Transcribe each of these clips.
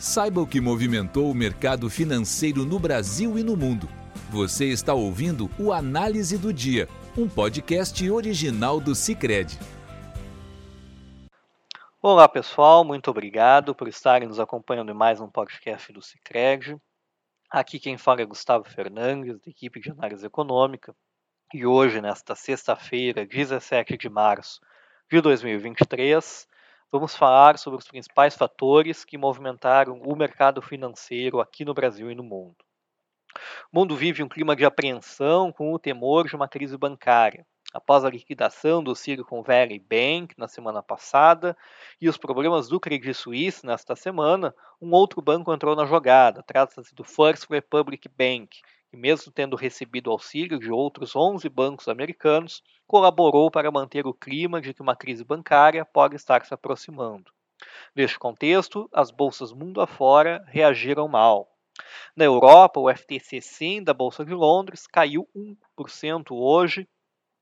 Saiba o que movimentou o mercado financeiro no Brasil e no mundo. Você está ouvindo o Análise do Dia, um podcast original do Cicred. Olá pessoal, muito obrigado por estarem nos acompanhando em mais um podcast do Cicred. Aqui quem fala é Gustavo Fernandes, da equipe de análise econômica. E hoje, nesta sexta-feira, 17 de março de 2023, vamos falar sobre os principais fatores que movimentaram o mercado financeiro aqui no Brasil e no mundo. O mundo vive um clima de apreensão com o temor de uma crise bancária. Após a liquidação do Silicon Valley Bank na semana passada e os problemas do Credit Suisse nesta semana, um outro banco entrou na jogada. Trata-se do First Republic Bank, que, mesmo tendo recebido auxílio de outros 11 bancos americanos, colaborou para manter o clima de que uma crise bancária pode estar se aproximando. Neste contexto, as bolsas mundo afora reagiram mal. Na Europa, o FTSE da Bolsa de Londres caiu 1% hoje,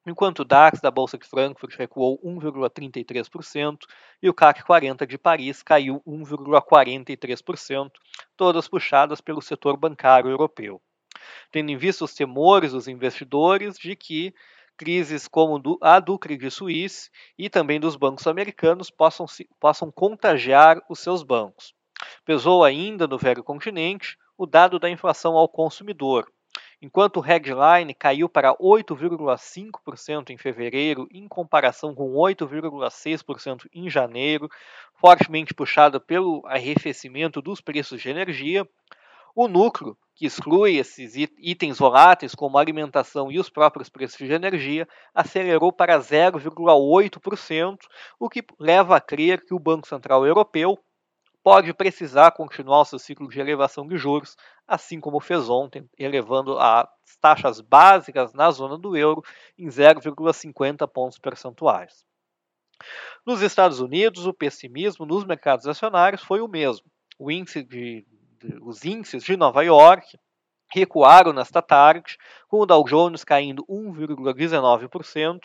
enquanto o DAX da Bolsa de Frankfurt recuou 1,33% e o CAC 40 de Paris caiu 1,43%, todas puxadas pelo setor bancário europeu tendo em vista os temores dos investidores de que crises como a do Credit Suisse e também dos bancos americanos possam, possam contagiar os seus bancos. Pesou ainda no velho continente o dado da inflação ao consumidor. Enquanto o headline caiu para 8,5% em fevereiro, em comparação com 8,6% em janeiro, fortemente puxado pelo arrefecimento dos preços de energia, o núcleo, que exclui esses itens voláteis como alimentação e os próprios preços de energia, acelerou para 0,8%, o que leva a crer que o Banco Central Europeu pode precisar continuar o seu ciclo de elevação de juros, assim como fez ontem, elevando as taxas básicas na zona do euro em 0,50 pontos percentuais. Nos Estados Unidos, o pessimismo nos mercados acionários foi o mesmo. O índice de os índices de Nova York recuaram nesta tarde, com o Dow Jones caindo 1,19%,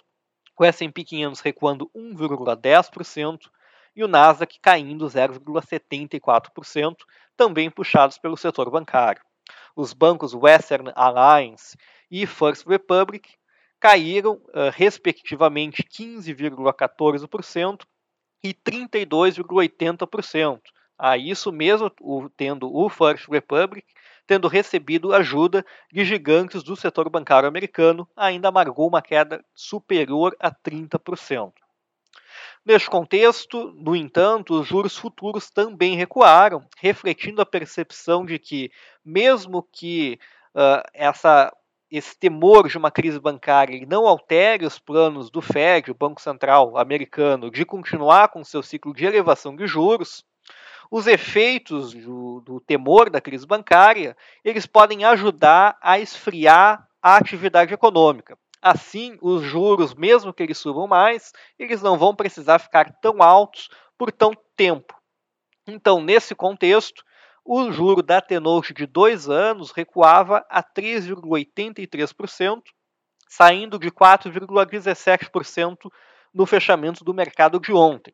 o S&P 500 recuando 1,10% e o Nasdaq caindo 0,74%, também puxados pelo setor bancário. Os bancos Western Alliance e First Republic caíram, uh, respectivamente, 15,14% e 32,80%, a isso mesmo o, tendo o First Republic tendo recebido ajuda de gigantes do setor bancário americano, ainda amargou uma queda superior a 30%. Neste contexto, no entanto, os juros futuros também recuaram, refletindo a percepção de que, mesmo que uh, essa, esse temor de uma crise bancária não altere os planos do Fed, o Banco Central americano, de continuar com seu ciclo de elevação de juros, os efeitos do, do temor da crise bancária, eles podem ajudar a esfriar a atividade econômica. Assim, os juros, mesmo que eles subam mais, eles não vão precisar ficar tão altos por tão tempo. Então, nesse contexto, o juro da Tenote de dois anos recuava a 3,83%, saindo de 4,17% no fechamento do mercado de ontem.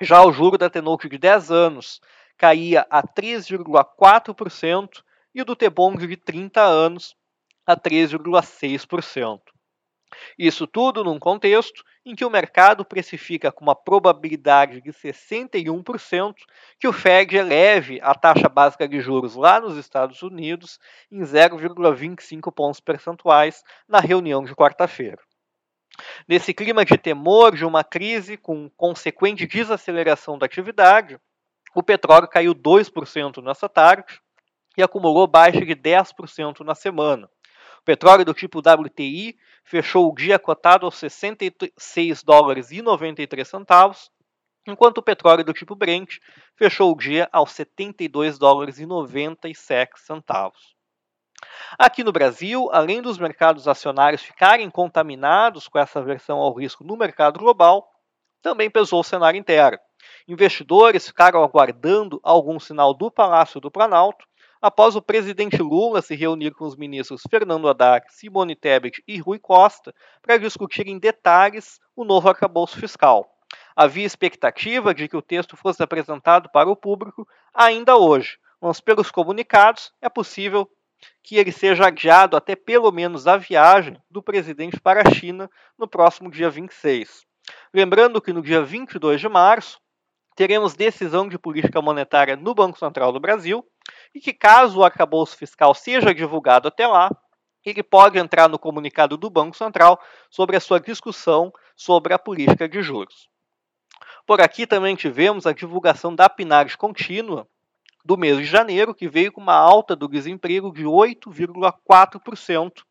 Já o juro da Tenote de 10 anos caía a 3,4% e o do T-Bond de 30 anos a 3,6%. Isso tudo num contexto em que o mercado precifica com uma probabilidade de 61% que o Fed eleve a taxa básica de juros lá nos Estados Unidos em 0,25 pontos percentuais na reunião de quarta-feira. Nesse clima de temor de uma crise com consequente desaceleração da atividade, o petróleo caiu 2% nessa tarde e acumulou baixa de 10% na semana. O petróleo do tipo WTI fechou o dia cotado aos 66 dólares e 93 centavos, enquanto o petróleo do tipo Brent fechou o dia aos 72 dólares e 97 centavos. Aqui no Brasil, além dos mercados acionários ficarem contaminados com essa aversão ao risco no mercado global, também pesou o cenário interno. Investidores ficaram aguardando algum sinal do Palácio do Planalto após o presidente Lula se reunir com os ministros Fernando Haddad, Simone Tebet e Rui Costa para discutir em detalhes o novo arcabouço fiscal. Havia expectativa de que o texto fosse apresentado para o público ainda hoje, mas pelos comunicados é possível que ele seja adiado até pelo menos a viagem do presidente para a China no próximo dia 26. Lembrando que no dia 22 de março teremos decisão de política monetária no Banco Central do Brasil e que, caso o arcabouço fiscal seja divulgado até lá, ele pode entrar no comunicado do Banco Central sobre a sua discussão sobre a política de juros. Por aqui também tivemos a divulgação da PNAD contínua do mês de janeiro, que veio com uma alta do desemprego de 8,4%,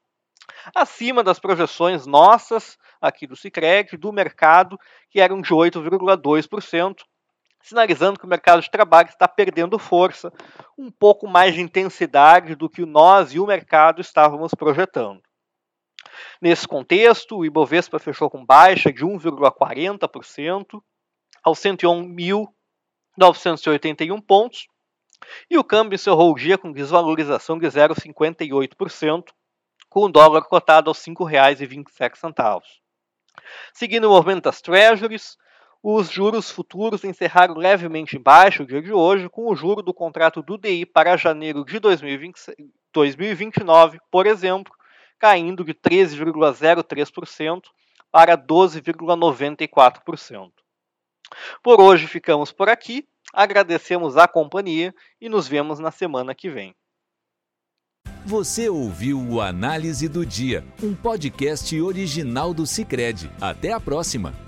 acima das projeções nossas aqui do Sicredi, do mercado, que eram de 8,2%, sinalizando que o mercado de trabalho está perdendo força, um pouco mais de intensidade do que nós e o mercado estávamos projetando. Nesse contexto, o Ibovespa fechou com baixa de 1,40% aos 101.981 pontos, e o câmbio encerrou o dia com desvalorização de 0,58%, com o dólar cotado aos R$ 5,27. Seguindo o movimento das treasuries, os juros futuros encerraram levemente embaixo o dia de hoje, com o juro do contrato do DI para janeiro de 2020, 2029, por exemplo, caindo de 13,03% para 12,94%. Por hoje ficamos por aqui, agradecemos a companhia e nos vemos na semana que vem. Você ouviu o Análise do Dia, um podcast original do Cicred. Até a próxima!